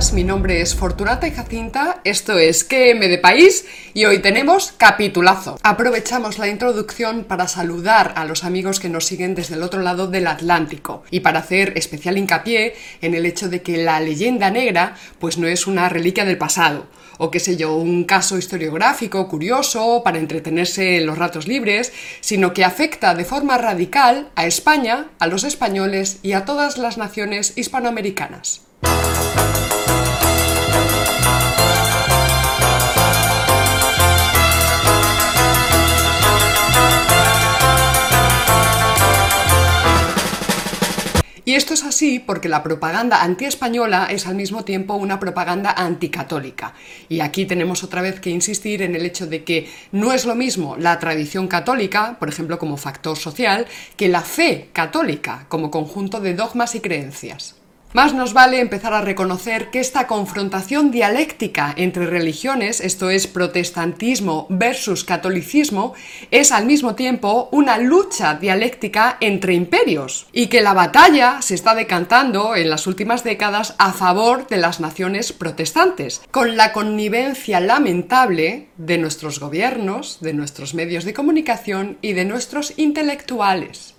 Mi nombre es Fortunata y Jacinta. Esto es QM de País y hoy tenemos capitulazo. Aprovechamos la introducción para saludar a los amigos que nos siguen desde el otro lado del Atlántico y para hacer especial hincapié en el hecho de que la leyenda negra pues no es una reliquia del pasado o qué sé yo, un caso historiográfico curioso para entretenerse en los ratos libres, sino que afecta de forma radical a España, a los españoles y a todas las naciones hispanoamericanas. Y esto es así porque la propaganda antiespañola es al mismo tiempo una propaganda anticatólica. Y aquí tenemos otra vez que insistir en el hecho de que no es lo mismo la tradición católica, por ejemplo, como factor social, que la fe católica como conjunto de dogmas y creencias. Más nos vale empezar a reconocer que esta confrontación dialéctica entre religiones, esto es protestantismo versus catolicismo, es al mismo tiempo una lucha dialéctica entre imperios y que la batalla se está decantando en las últimas décadas a favor de las naciones protestantes, con la connivencia lamentable de nuestros gobiernos, de nuestros medios de comunicación y de nuestros intelectuales.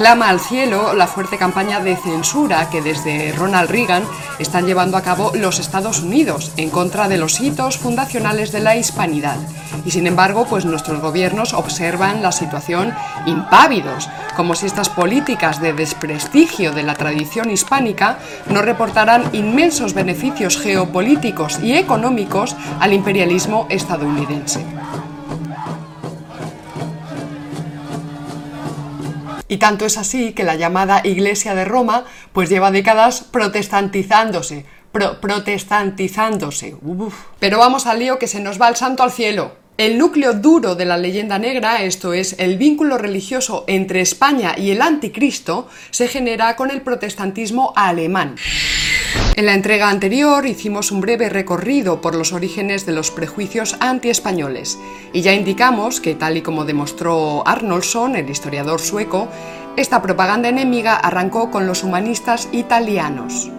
Clama al cielo la fuerte campaña de censura que desde Ronald Reagan están llevando a cabo los Estados Unidos en contra de los hitos fundacionales de la hispanidad. Y sin embargo, pues nuestros gobiernos observan la situación impávidos, como si estas políticas de desprestigio de la tradición hispánica no reportaran inmensos beneficios geopolíticos y económicos al imperialismo estadounidense. Y tanto es así que la llamada Iglesia de Roma pues lleva décadas protestantizándose, protestantizándose. Pero vamos al lío que se nos va el santo al cielo. El núcleo duro de la leyenda negra, esto es, el vínculo religioso entre España y el anticristo, se genera con el protestantismo alemán. En la entrega anterior hicimos un breve recorrido por los orígenes de los prejuicios anti-españoles y ya indicamos que, tal y como demostró Arnoldson, el historiador sueco, esta propaganda enemiga arrancó con los humanistas italianos.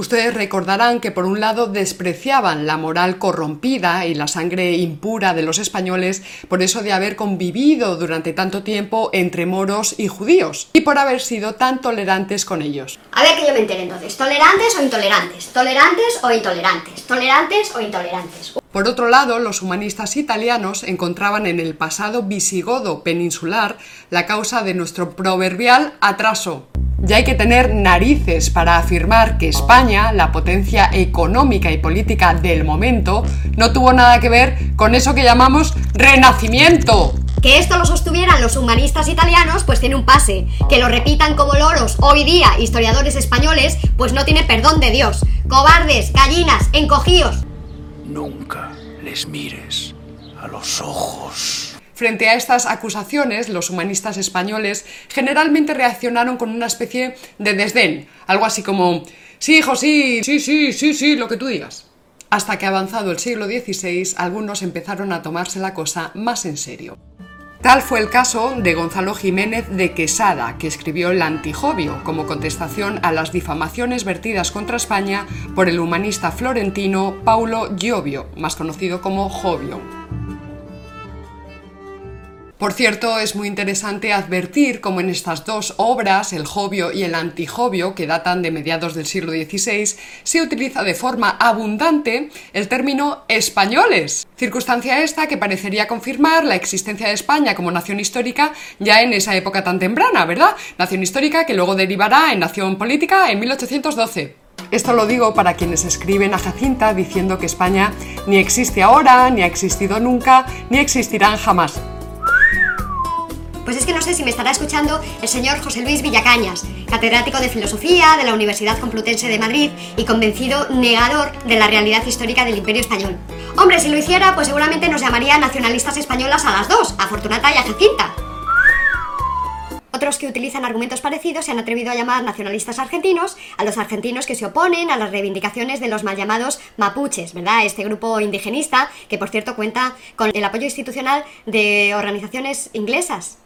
Ustedes recordarán que por un lado despreciaban la moral corrompida y la sangre impura de los españoles por eso de haber convivido durante tanto tiempo entre moros y judíos y por haber sido tan tolerantes con ellos. A ver que yo me entere entonces, ¿tolerantes o intolerantes? ¿Tolerantes o intolerantes? ¿Tolerantes o intolerantes? Por otro lado, los humanistas italianos encontraban en el pasado visigodo peninsular la causa de nuestro proverbial atraso ya hay que tener narices para afirmar que España, la potencia económica y política del momento, no tuvo nada que ver con eso que llamamos renacimiento. Que esto lo sostuvieran los humanistas italianos, pues tiene un pase. Que lo repitan como loros hoy día historiadores españoles, pues no tiene perdón de Dios. Cobardes, gallinas, encogíos. Nunca les mires a los ojos. Frente a estas acusaciones, los humanistas españoles generalmente reaccionaron con una especie de desdén, algo así como, sí, hijo, sí, sí, sí, sí, sí, lo que tú digas. Hasta que avanzado el siglo XVI, algunos empezaron a tomarse la cosa más en serio. Tal fue el caso de Gonzalo Jiménez de Quesada, que escribió el Antijobio como contestación a las difamaciones vertidas contra España por el humanista florentino Paulo Giovio, más conocido como Jovio. Por cierto, es muy interesante advertir cómo en estas dos obras, el Jovio y el Antijovio, que datan de mediados del siglo XVI, se utiliza de forma abundante el término españoles, circunstancia esta que parecería confirmar la existencia de España como nación histórica ya en esa época tan temprana, ¿verdad? Nación histórica que luego derivará en nación política en 1812. Esto lo digo para quienes escriben a Jacinta diciendo que España ni existe ahora, ni ha existido nunca, ni existirán jamás. Pues es que no sé si me estará escuchando el señor José Luis Villacañas, catedrático de Filosofía de la Universidad Complutense de Madrid y convencido negador de la realidad histórica del Imperio Español. Hombre, si lo hiciera, pues seguramente nos llamaría nacionalistas españolas a las dos, a Fortunata y a Jacinta. Otros que utilizan argumentos parecidos se han atrevido a llamar nacionalistas argentinos a los argentinos que se oponen a las reivindicaciones de los mal llamados mapuches, ¿verdad? Este grupo indigenista que por cierto cuenta con el apoyo institucional de organizaciones inglesas.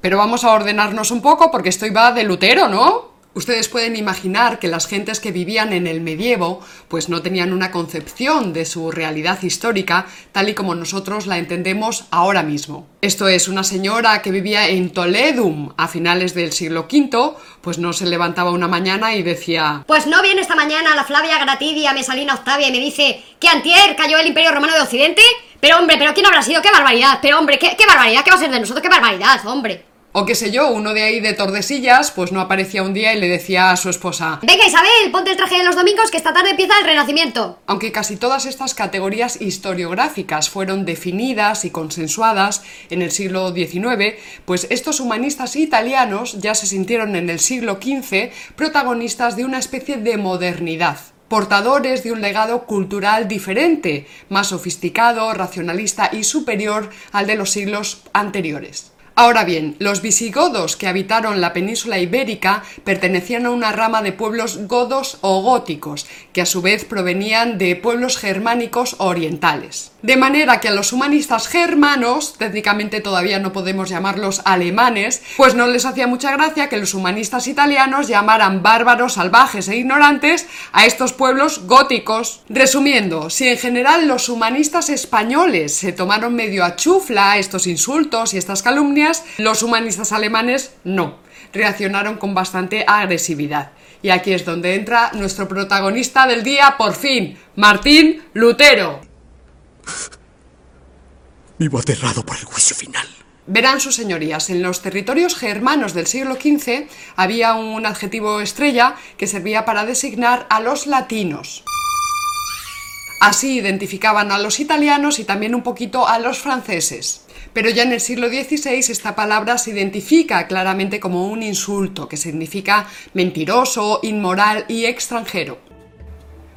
Pero vamos a ordenarnos un poco porque esto iba de Lutero, ¿no? Ustedes pueden imaginar que las gentes que vivían en el medievo pues no tenían una concepción de su realidad histórica tal y como nosotros la entendemos ahora mismo. Esto es, una señora que vivía en Toledum a finales del siglo V, pues no se levantaba una mañana y decía Pues no viene esta mañana la Flavia Gratidia Mesalina Octavia y me dice que antier cayó el Imperio Romano de Occidente. Pero hombre, pero ¿quién habrá sido? ¡Qué barbaridad! Pero hombre, ¿qué, qué barbaridad? ¿Qué va a ser de nosotros? ¡Qué barbaridad, hombre! O qué sé yo, uno de ahí de Tordesillas, pues no aparecía un día y le decía a su esposa Venga Isabel, ponte el traje de los domingos que esta tarde empieza el renacimiento. Aunque casi todas estas categorías historiográficas fueron definidas y consensuadas en el siglo XIX, pues estos humanistas italianos ya se sintieron en el siglo XV protagonistas de una especie de modernidad portadores de un legado cultural diferente, más sofisticado, racionalista y superior al de los siglos anteriores. Ahora bien, los visigodos que habitaron la península ibérica pertenecían a una rama de pueblos godos o góticos, a su vez provenían de pueblos germánicos orientales. De manera que a los humanistas germanos, técnicamente todavía no podemos llamarlos alemanes, pues no les hacía mucha gracia que los humanistas italianos llamaran bárbaros, salvajes e ignorantes a estos pueblos góticos. Resumiendo, si en general los humanistas españoles se tomaron medio a chufla estos insultos y estas calumnias, los humanistas alemanes no. Reaccionaron con bastante agresividad. Y aquí es donde entra nuestro protagonista del día, por fin, Martín Lutero. Vivo aterrado por el juicio final. Verán sus señorías, en los territorios germanos del siglo XV había un adjetivo estrella que servía para designar a los latinos. Así identificaban a los italianos y también un poquito a los franceses. Pero ya en el siglo XVI esta palabra se identifica claramente como un insulto, que significa mentiroso, inmoral y extranjero.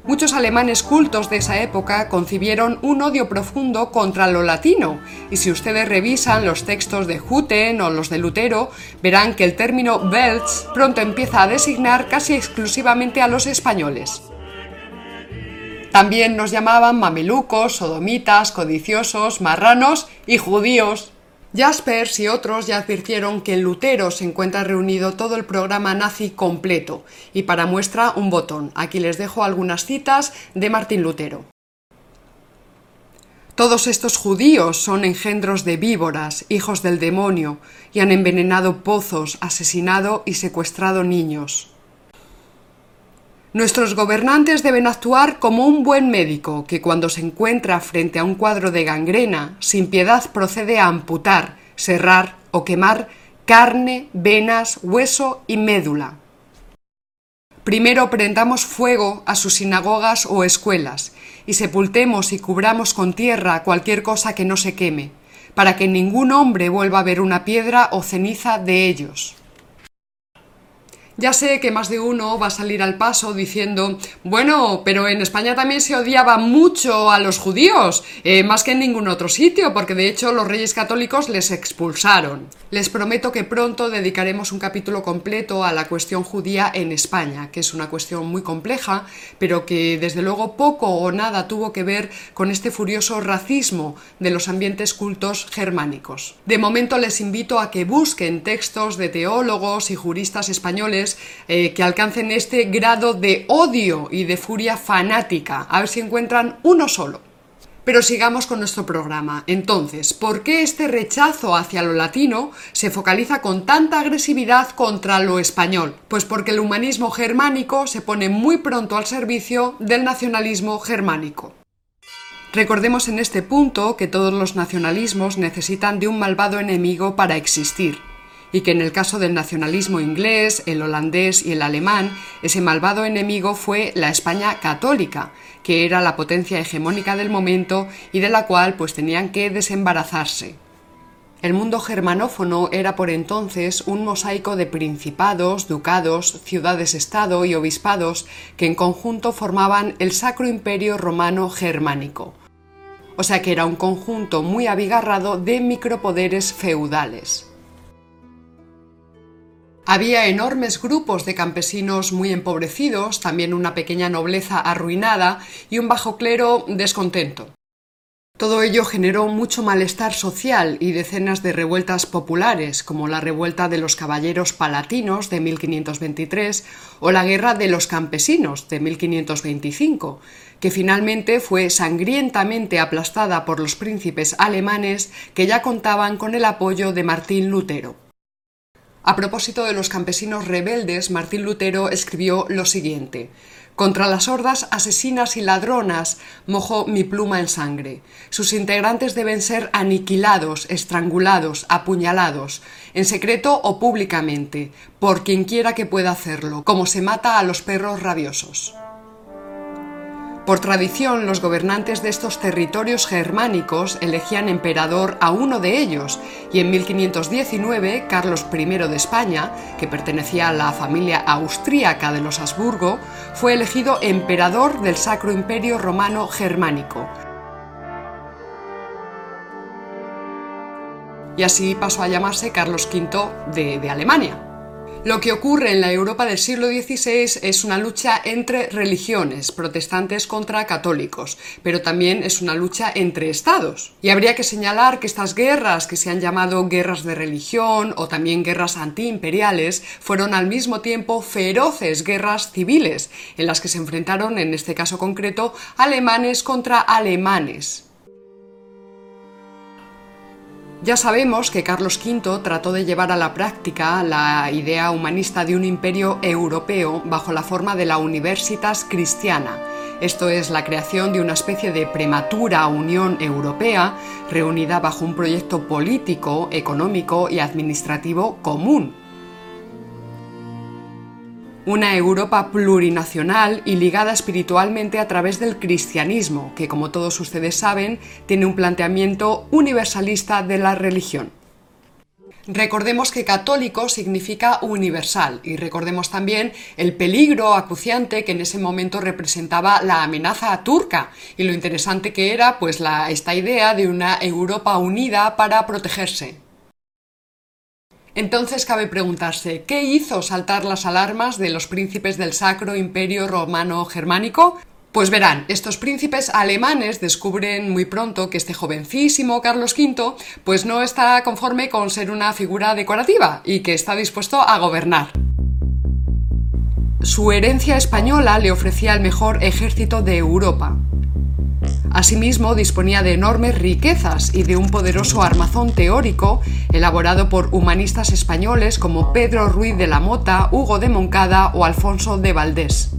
Muchos alemanes cultos de esa época concibieron un odio profundo contra lo latino, y si ustedes revisan los textos de Hutten o los de Lutero, verán que el término Welts pronto empieza a designar casi exclusivamente a los españoles. También nos llamaban mamelucos, sodomitas, codiciosos, marranos y judíos. Jaspers y otros ya advirtieron que en Lutero se encuentra reunido todo el programa nazi completo, y para muestra un botón. Aquí les dejo algunas citas de Martín Lutero. Todos estos judíos son engendros de víboras, hijos del demonio, y han envenenado pozos, asesinado y secuestrado niños. Nuestros gobernantes deben actuar como un buen médico que cuando se encuentra frente a un cuadro de gangrena, sin piedad procede a amputar, serrar o quemar carne, venas, hueso y médula. Primero prendamos fuego a sus sinagogas o escuelas y sepultemos y cubramos con tierra cualquier cosa que no se queme, para que ningún hombre vuelva a ver una piedra o ceniza de ellos. Ya sé que más de uno va a salir al paso diciendo, bueno, pero en España también se odiaba mucho a los judíos, eh, más que en ningún otro sitio, porque de hecho los reyes católicos les expulsaron. Les prometo que pronto dedicaremos un capítulo completo a la cuestión judía en España, que es una cuestión muy compleja, pero que desde luego poco o nada tuvo que ver con este furioso racismo de los ambientes cultos germánicos. De momento les invito a que busquen textos de teólogos y juristas españoles eh, que alcancen este grado de odio y de furia fanática. A ver si encuentran uno solo. Pero sigamos con nuestro programa. Entonces, ¿por qué este rechazo hacia lo latino se focaliza con tanta agresividad contra lo español? Pues porque el humanismo germánico se pone muy pronto al servicio del nacionalismo germánico. Recordemos en este punto que todos los nacionalismos necesitan de un malvado enemigo para existir y que en el caso del nacionalismo inglés, el holandés y el alemán, ese malvado enemigo fue la España católica, que era la potencia hegemónica del momento y de la cual pues tenían que desembarazarse. El mundo germanófono era por entonces un mosaico de principados, ducados, ciudades-estado y obispados que en conjunto formaban el Sacro Imperio Romano Germánico. O sea que era un conjunto muy abigarrado de micropoderes feudales. Había enormes grupos de campesinos muy empobrecidos, también una pequeña nobleza arruinada y un bajo clero descontento. Todo ello generó mucho malestar social y decenas de revueltas populares, como la revuelta de los caballeros palatinos de 1523 o la guerra de los campesinos de 1525, que finalmente fue sangrientamente aplastada por los príncipes alemanes que ya contaban con el apoyo de Martín Lutero. A propósito de los campesinos rebeldes, Martín Lutero escribió lo siguiente contra las hordas asesinas y ladronas mojo mi pluma en sangre. Sus integrantes deben ser aniquilados, estrangulados, apuñalados, en secreto o públicamente, por quien quiera que pueda hacerlo, como se mata a los perros rabiosos. Por tradición, los gobernantes de estos territorios germánicos elegían emperador a uno de ellos, y en 1519 Carlos I de España, que pertenecía a la familia austríaca de los Habsburgo, fue elegido emperador del Sacro Imperio Romano Germánico. Y así pasó a llamarse Carlos V de, de Alemania. Lo que ocurre en la Europa del siglo XVI es una lucha entre religiones, protestantes contra católicos, pero también es una lucha entre estados. Y habría que señalar que estas guerras, que se han llamado guerras de religión o también guerras antiimperiales, fueron al mismo tiempo feroces guerras civiles, en las que se enfrentaron, en este caso concreto, alemanes contra alemanes. Ya sabemos que Carlos V trató de llevar a la práctica la idea humanista de un imperio europeo bajo la forma de la Universitas Cristiana, esto es la creación de una especie de prematura Unión Europea reunida bajo un proyecto político, económico y administrativo común una Europa plurinacional y ligada espiritualmente a través del cristianismo, que como todos ustedes saben, tiene un planteamiento universalista de la religión. Recordemos que católico significa universal y recordemos también el peligro acuciante que en ese momento representaba la amenaza turca y lo interesante que era pues esta idea de una Europa unida para protegerse. Entonces cabe preguntarse, ¿qué hizo saltar las alarmas de los príncipes del Sacro Imperio Romano Germánico? Pues verán, estos príncipes alemanes descubren muy pronto que este jovencísimo Carlos V pues no está conforme con ser una figura decorativa y que está dispuesto a gobernar. Su herencia española le ofrecía el mejor ejército de Europa, Asimismo, disponía de enormes riquezas y de un poderoso armazón teórico elaborado por humanistas españoles como Pedro Ruiz de la Mota, Hugo de Moncada o Alfonso de Valdés.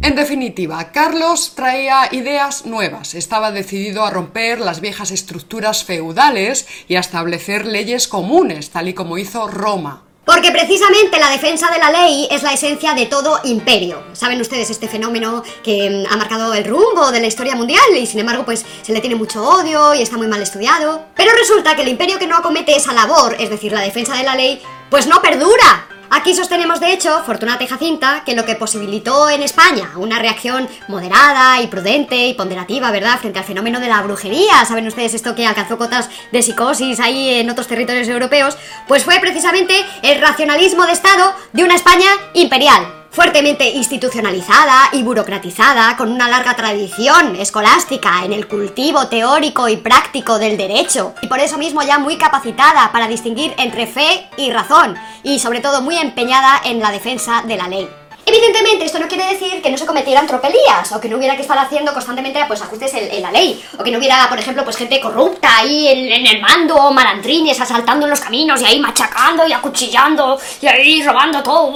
En definitiva, Carlos traía ideas nuevas, estaba decidido a romper las viejas estructuras feudales y a establecer leyes comunes, tal y como hizo Roma. Porque precisamente la defensa de la ley es la esencia de todo imperio. Saben ustedes este fenómeno que mm, ha marcado el rumbo de la historia mundial y sin embargo pues se le tiene mucho odio y está muy mal estudiado. Pero resulta que el imperio que no acomete esa labor, es decir, la defensa de la ley, pues no perdura. Aquí sostenemos, de hecho, Fortunata y Jacinta, que lo que posibilitó en España una reacción moderada y prudente y ponderativa, ¿verdad?, frente al fenómeno de la brujería, saben ustedes esto que alcanzó cotas de psicosis ahí en otros territorios europeos, pues fue precisamente el racionalismo de Estado de una España imperial fuertemente institucionalizada y burocratizada, con una larga tradición escolástica en el cultivo teórico y práctico del derecho, y por eso mismo ya muy capacitada para distinguir entre fe y razón, y sobre todo muy empeñada en la defensa de la ley. Evidentemente, esto no quiere decir que no se cometieran tropelías o que no hubiera que estar haciendo constantemente pues, ajustes en, la ley o que no hubiera, por ejemplo, pues gente corrupta ahí en, el mando, malandrines asaltando en los caminos y ahí machacando y acuchillando y ahí robando todo.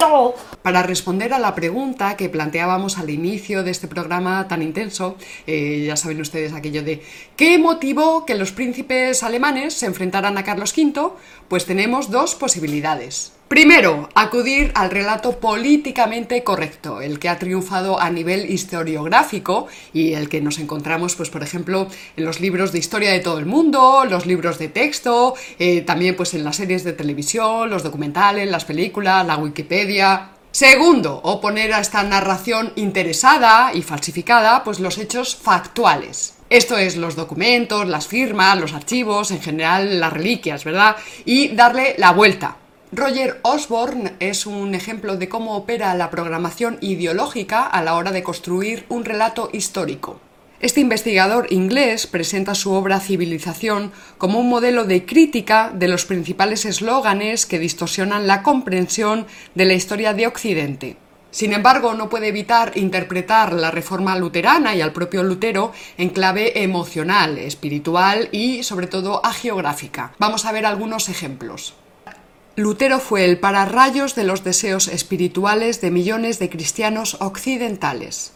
todo! Para responder a la pregunta que planteábamos al inicio de este programa tan intenso, eh, ya saben ustedes aquello de ¿qué motivó que los príncipes alemanes se enfrentaran a Carlos V? Pues tenemos dos posibilidades. Primero, acudir al relato políticamente correcto, el que ha triunfado a nivel historiográfico y el que nos encontramos, pues, por ejemplo, en los libros de historia de todo el mundo, los libros de texto, eh, también pues en las series de televisión, los documentales, las películas, la Wikipedia, Segundo, oponer a esta narración interesada y falsificada pues los hechos factuales. Esto es los documentos, las firmas, los archivos, en general las reliquias, ¿verdad? Y darle la vuelta. Roger Osborne es un ejemplo de cómo opera la programación ideológica a la hora de construir un relato histórico. Este investigador inglés presenta su obra Civilización como un modelo de crítica de los principales eslóganes que distorsionan la comprensión de la historia de Occidente. Sin embargo, no puede evitar interpretar la reforma luterana y al propio Lutero en clave emocional, espiritual y, sobre todo, agiográfica. Vamos a ver algunos ejemplos. Lutero fue el pararrayos de los deseos espirituales de millones de cristianos occidentales.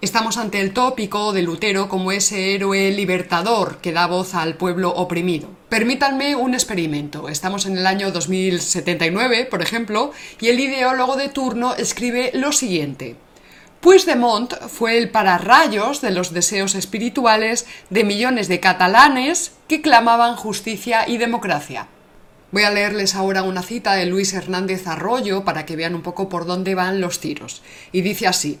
Estamos ante el tópico de Lutero como ese héroe libertador que da voz al pueblo oprimido. Permítanme un experimento. Estamos en el año 2079, por ejemplo, y el ideólogo de turno escribe lo siguiente. Puigdemont fue el pararrayos de los deseos espirituales de millones de catalanes que clamaban justicia y democracia. Voy a leerles ahora una cita de Luis Hernández Arroyo para que vean un poco por dónde van los tiros. Y dice así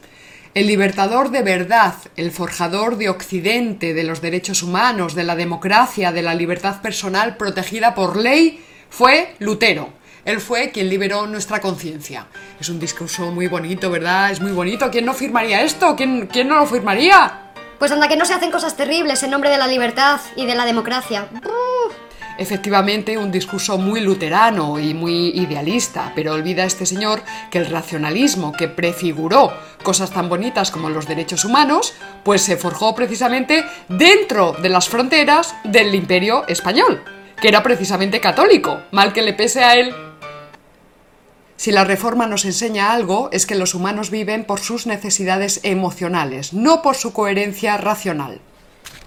el libertador de verdad, el forjador de Occidente, de los derechos humanos, de la democracia, de la libertad personal protegida por ley, fue Lutero. Él fue quien liberó nuestra conciencia. Es un discurso muy bonito, ¿verdad? Es muy bonito. ¿Quién no firmaría esto? ¿Quién, quién no lo firmaría? Pues anda que no se hacen cosas terribles en nombre de la libertad y de la democracia efectivamente un discurso muy luterano y muy idealista, pero olvida este señor que el racionalismo que prefiguró cosas tan bonitas como los derechos humanos, pues se forjó precisamente dentro de las fronteras del imperio español, que era precisamente católico, mal que le pese a él. Si la reforma nos enseña algo, es que los humanos viven por sus necesidades emocionales, no por su coherencia racional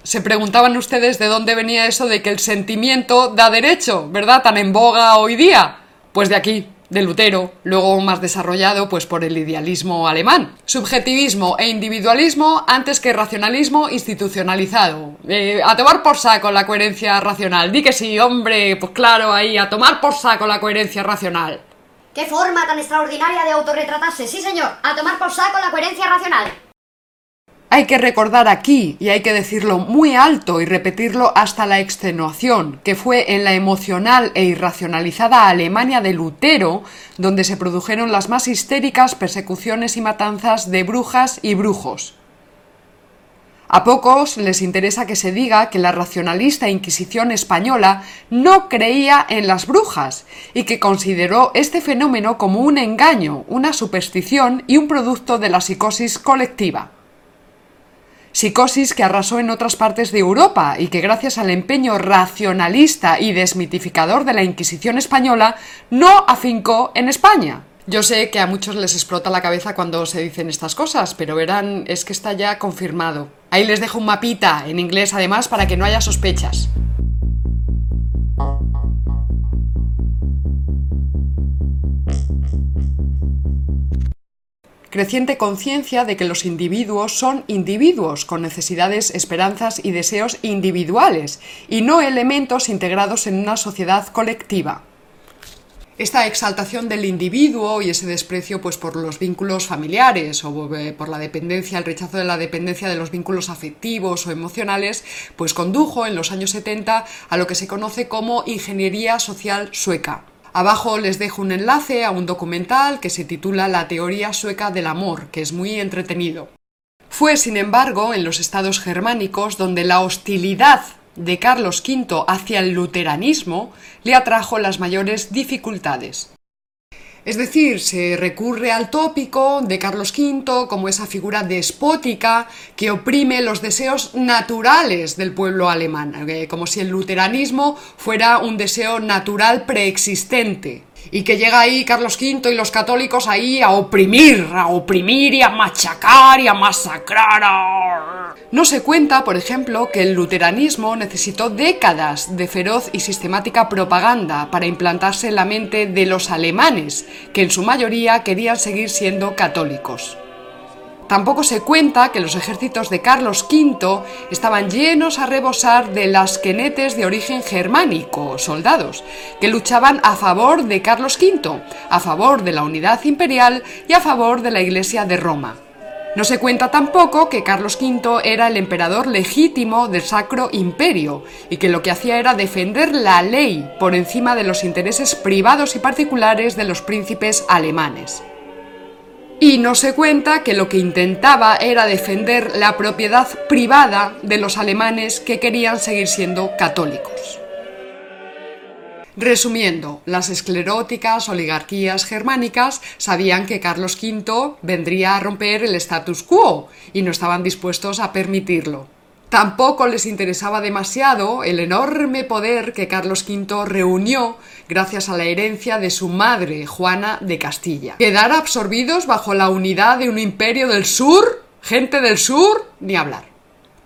se preguntaban ustedes de dónde venía eso de que el sentimiento da derecho, ¿verdad? Tan en boga hoy día. Pues de aquí, de Lutero, luego más desarrollado pues por el idealismo alemán. Subjetivismo e individualismo antes que racionalismo institucionalizado. Eh, a tomar por saco la coherencia racional. Di que sí, hombre, pues claro, ahí, a tomar por saco la coherencia racional. ¡Qué forma tan extraordinaria de autorretratarse! Sí, señor, a tomar por saco la coherencia racional. Hay que recordar aquí, y hay que decirlo muy alto y repetirlo hasta la extenuación, que fue en la emocional e irracionalizada Alemania de Lutero donde se produjeron las más histéricas persecuciones y matanzas de brujas y brujos. A pocos les interesa que se diga que la racionalista Inquisición española no creía en las brujas y que consideró este fenómeno como un engaño, una superstición y un producto de la psicosis colectiva psicosis que arrasó en otras partes de Europa y que gracias al empeño racionalista y desmitificador de la Inquisición española no afincó en España. Yo sé que a muchos les explota la cabeza cuando se dicen estas cosas, pero verán, es que está ya confirmado. Ahí les dejo un mapita, en inglés además, para que no haya sospechas. Creciente conciencia de que los individuos son individuos con necesidades, esperanzas y deseos individuales y no elementos integrados en una sociedad colectiva. Esta exaltación del individuo y ese desprecio pues por los vínculos familiares o eh, por la dependencia, el rechazo de la dependencia de los vínculos afectivos o emocionales, pues condujo en los años 70 a lo que se conoce como ingeniería social sueca. Abajo les dejo un enlace a un documental que se titula La teoría sueca del amor, que es muy entretenido. Fue, sin embargo, en los estados germánicos donde la hostilidad de Carlos V hacia el luteranismo le atrajo las mayores dificultades. Es decir, se recurre al tópico de Carlos V como esa figura despótica que oprime los deseos naturales del pueblo alemán, eh, como si el luteranismo fuera un deseo natural preexistente y que llega ahí Carlos V y los católicos ahí a oprimir, a oprimir y a machacar y a masacrar. No se cuenta, por ejemplo, que el luteranismo necesitó décadas de feroz y sistemática propaganda para implantarse en la mente de los alemanes, que en su mayoría querían seguir siendo católicos. Tampoco se cuenta que los ejércitos de Carlos V estaban llenos a rebosar de las quenetes de origen germánico, soldados, que luchaban a favor de Carlos V, a favor de la unidad imperial y a favor de la Iglesia de Roma. No se cuenta tampoco que Carlos V era el emperador legítimo del Sacro Imperio y que lo que hacía era defender la ley por encima de los intereses privados y particulares de los príncipes alemanes. Y no se cuenta que lo que intentaba era defender la propiedad privada de los alemanes que querían seguir siendo católicos. Resumiendo, las escleróticas oligarquías germánicas sabían que Carlos V vendría a romper el status quo y no estaban dispuestos a permitirlo. Tampoco les interesaba demasiado el enorme poder que Carlos V reunió gracias a la herencia de su madre, Juana de Castilla. Quedar absorbidos bajo la unidad de un imperio del sur, gente del sur, ni hablar.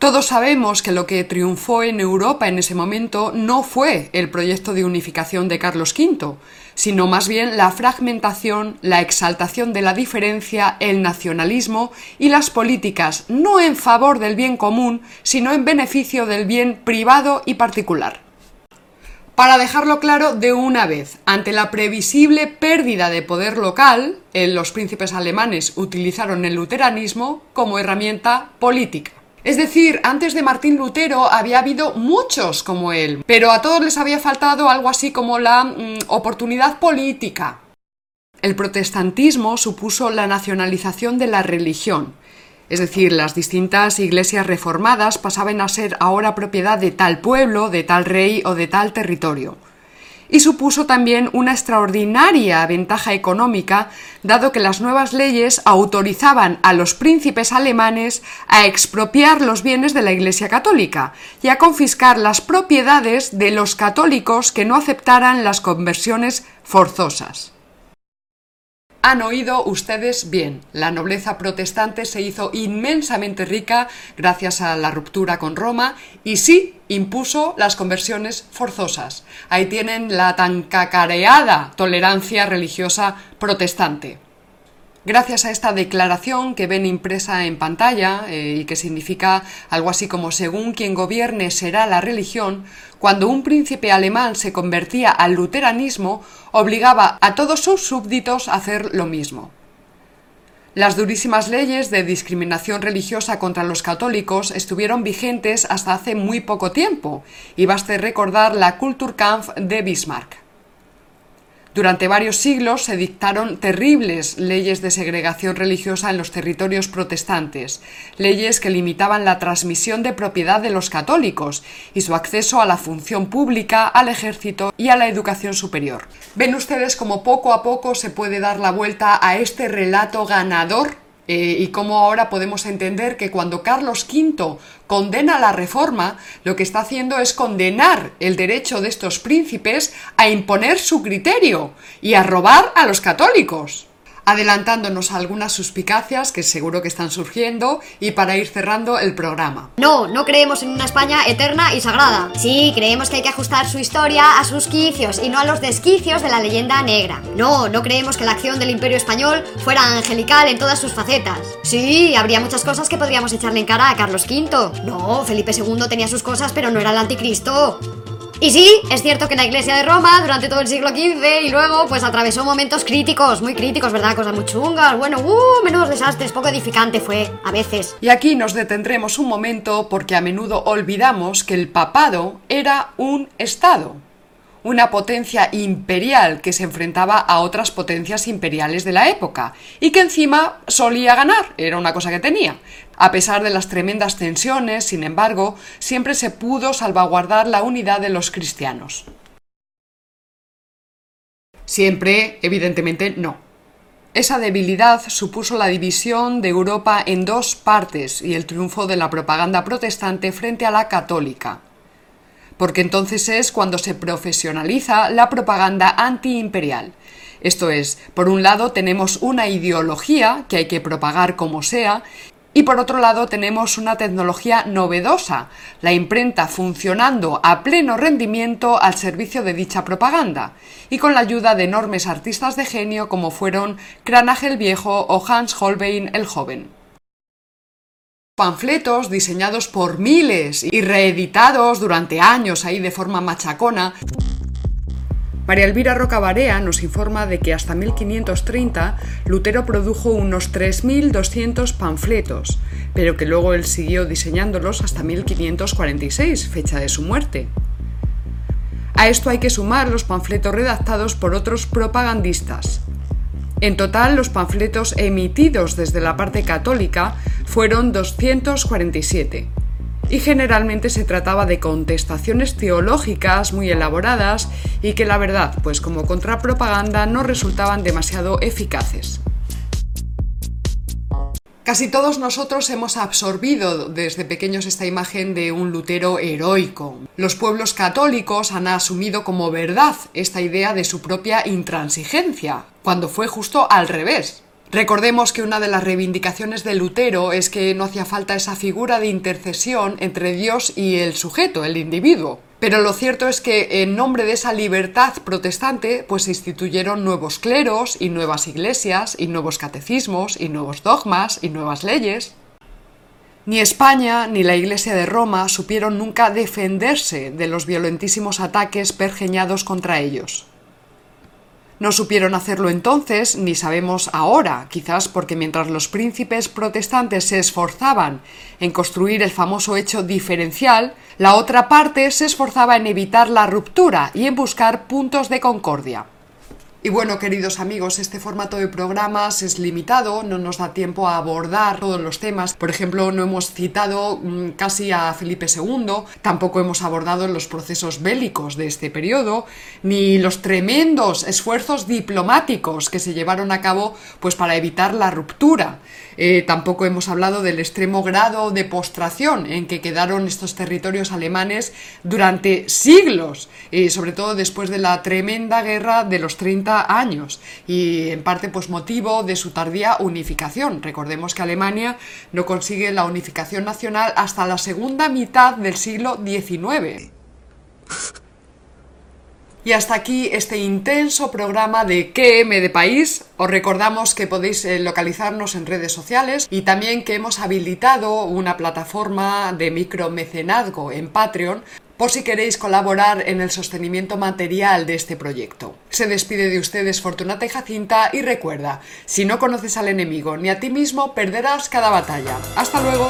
Todos sabemos que lo que triunfó en Europa en ese momento no fue el proyecto de unificación de Carlos V, sino más bien la fragmentación, la exaltación de la diferencia, el nacionalismo y las políticas no en favor del bien común, sino en beneficio del bien privado y particular. Para dejarlo claro de una vez, ante la previsible pérdida de poder local, los príncipes alemanes utilizaron el luteranismo como herramienta política. Es decir, antes de Martín Lutero había habido muchos como él, pero a todos les había faltado algo así como la mm, oportunidad política. El protestantismo supuso la nacionalización de la religión, es decir, las distintas iglesias reformadas pasaban a ser ahora propiedad de tal pueblo, de tal rey o de tal territorio y supuso también una extraordinaria ventaja económica, dado que las nuevas leyes autorizaban a los príncipes alemanes a expropiar los bienes de la Iglesia católica y a confiscar las propiedades de los católicos que no aceptaran las conversiones forzosas. Han oído ustedes bien, la nobleza protestante se hizo inmensamente rica gracias a la ruptura con Roma y sí impuso las conversiones forzosas. Ahí tienen la tan cacareada tolerancia religiosa protestante. Gracias a esta declaración que ven impresa en pantalla eh, y que significa algo así como según quien gobierne será la religión, cuando un príncipe alemán se convertía al luteranismo, obligaba a todos sus súbditos a hacer lo mismo. Las durísimas leyes de discriminación religiosa contra los católicos estuvieron vigentes hasta hace muy poco tiempo, y baste recordar la Kulturkampf de Bismarck. Durante varios siglos se dictaron terribles leyes de segregación religiosa en los territorios protestantes, leyes que limitaban la transmisión de propiedad de los católicos y su acceso a la función pública, al ejército y a la educación superior. Ven ustedes cómo poco a poco se puede dar la vuelta a este relato ganador eh, y cómo ahora podemos entender que cuando Carlos V condena la reforma, lo que está haciendo es condenar el derecho de estos príncipes a imponer su criterio y a robar a los católicos adelantándonos a algunas suspicacias que seguro que están surgiendo y para ir cerrando el programa. No, no creemos en una España eterna y sagrada. Sí, creemos que hay que ajustar su historia a sus quicios y no a los desquicios de la leyenda negra. No, no creemos que la acción del imperio español fuera angelical en todas sus facetas. Sí, habría muchas cosas que podríamos echarle en cara a Carlos V. No, Felipe II tenía sus cosas, pero no era el anticristo. Y sí, es cierto que la Iglesia de Roma durante todo el siglo XV y luego pues atravesó momentos críticos, muy críticos, ¿verdad? Cosas muy chungas, bueno, uh, menudos desastres, poco edificante fue, a veces. Y aquí nos detendremos un momento porque a menudo olvidamos que el papado era un Estado una potencia imperial que se enfrentaba a otras potencias imperiales de la época y que encima solía ganar, era una cosa que tenía. A pesar de las tremendas tensiones, sin embargo, siempre se pudo salvaguardar la unidad de los cristianos. Siempre, evidentemente, no. Esa debilidad supuso la división de Europa en dos partes y el triunfo de la propaganda protestante frente a la católica porque entonces es cuando se profesionaliza la propaganda antiimperial. Esto es, por un lado tenemos una ideología que hay que propagar como sea, y por otro lado tenemos una tecnología novedosa, la imprenta funcionando a pleno rendimiento al servicio de dicha propaganda, y con la ayuda de enormes artistas de genio como fueron Cranach el Viejo o Hans Holbein el Joven panfletos diseñados por miles y reeditados durante años ahí de forma machacona. María Elvira Rocabarea nos informa de que hasta 1530 Lutero produjo unos 3.200 panfletos, pero que luego él siguió diseñándolos hasta 1546, fecha de su muerte. A esto hay que sumar los panfletos redactados por otros propagandistas. En total, los panfletos emitidos desde la parte católica fueron 247 y generalmente se trataba de contestaciones teológicas muy elaboradas y que la verdad, pues como contrapropaganda, no resultaban demasiado eficaces. Casi todos nosotros hemos absorbido desde pequeños esta imagen de un Lutero heroico. Los pueblos católicos han asumido como verdad esta idea de su propia intransigencia, cuando fue justo al revés. Recordemos que una de las reivindicaciones de Lutero es que no hacía falta esa figura de intercesión entre Dios y el sujeto, el individuo. Pero lo cierto es que en nombre de esa libertad protestante, pues se instituyeron nuevos cleros y nuevas iglesias y nuevos catecismos y nuevos dogmas y nuevas leyes. Ni España ni la Iglesia de Roma supieron nunca defenderse de los violentísimos ataques pergeñados contra ellos. No supieron hacerlo entonces, ni sabemos ahora, quizás porque mientras los príncipes protestantes se esforzaban en construir el famoso hecho diferencial, la otra parte se esforzaba en evitar la ruptura y en buscar puntos de concordia. Y bueno, queridos amigos, este formato de programas es limitado, no nos da tiempo a abordar todos los temas. Por ejemplo, no hemos citado mm, casi a Felipe II, tampoco hemos abordado los procesos bélicos de este periodo, ni los tremendos esfuerzos diplomáticos que se llevaron a cabo pues para evitar la ruptura. Eh, tampoco hemos hablado del extremo grado de postración en que quedaron estos territorios alemanes durante siglos, y sobre todo después de la tremenda guerra de los 30 años, y en parte pues motivo de su tardía unificación. Recordemos que Alemania no consigue la unificación nacional hasta la segunda mitad del siglo XIX. Y hasta aquí este intenso programa de QM de País. Os recordamos que podéis eh, localizarnos en redes sociales y también que hemos habilitado una plataforma de micromecenazgo en Patreon por si queréis colaborar en el sostenimiento material de este proyecto. Se despide de ustedes Fortunata y Jacinta y recuerda, si no conoces al enemigo ni a ti mismo, perderás cada batalla. ¡Hasta luego!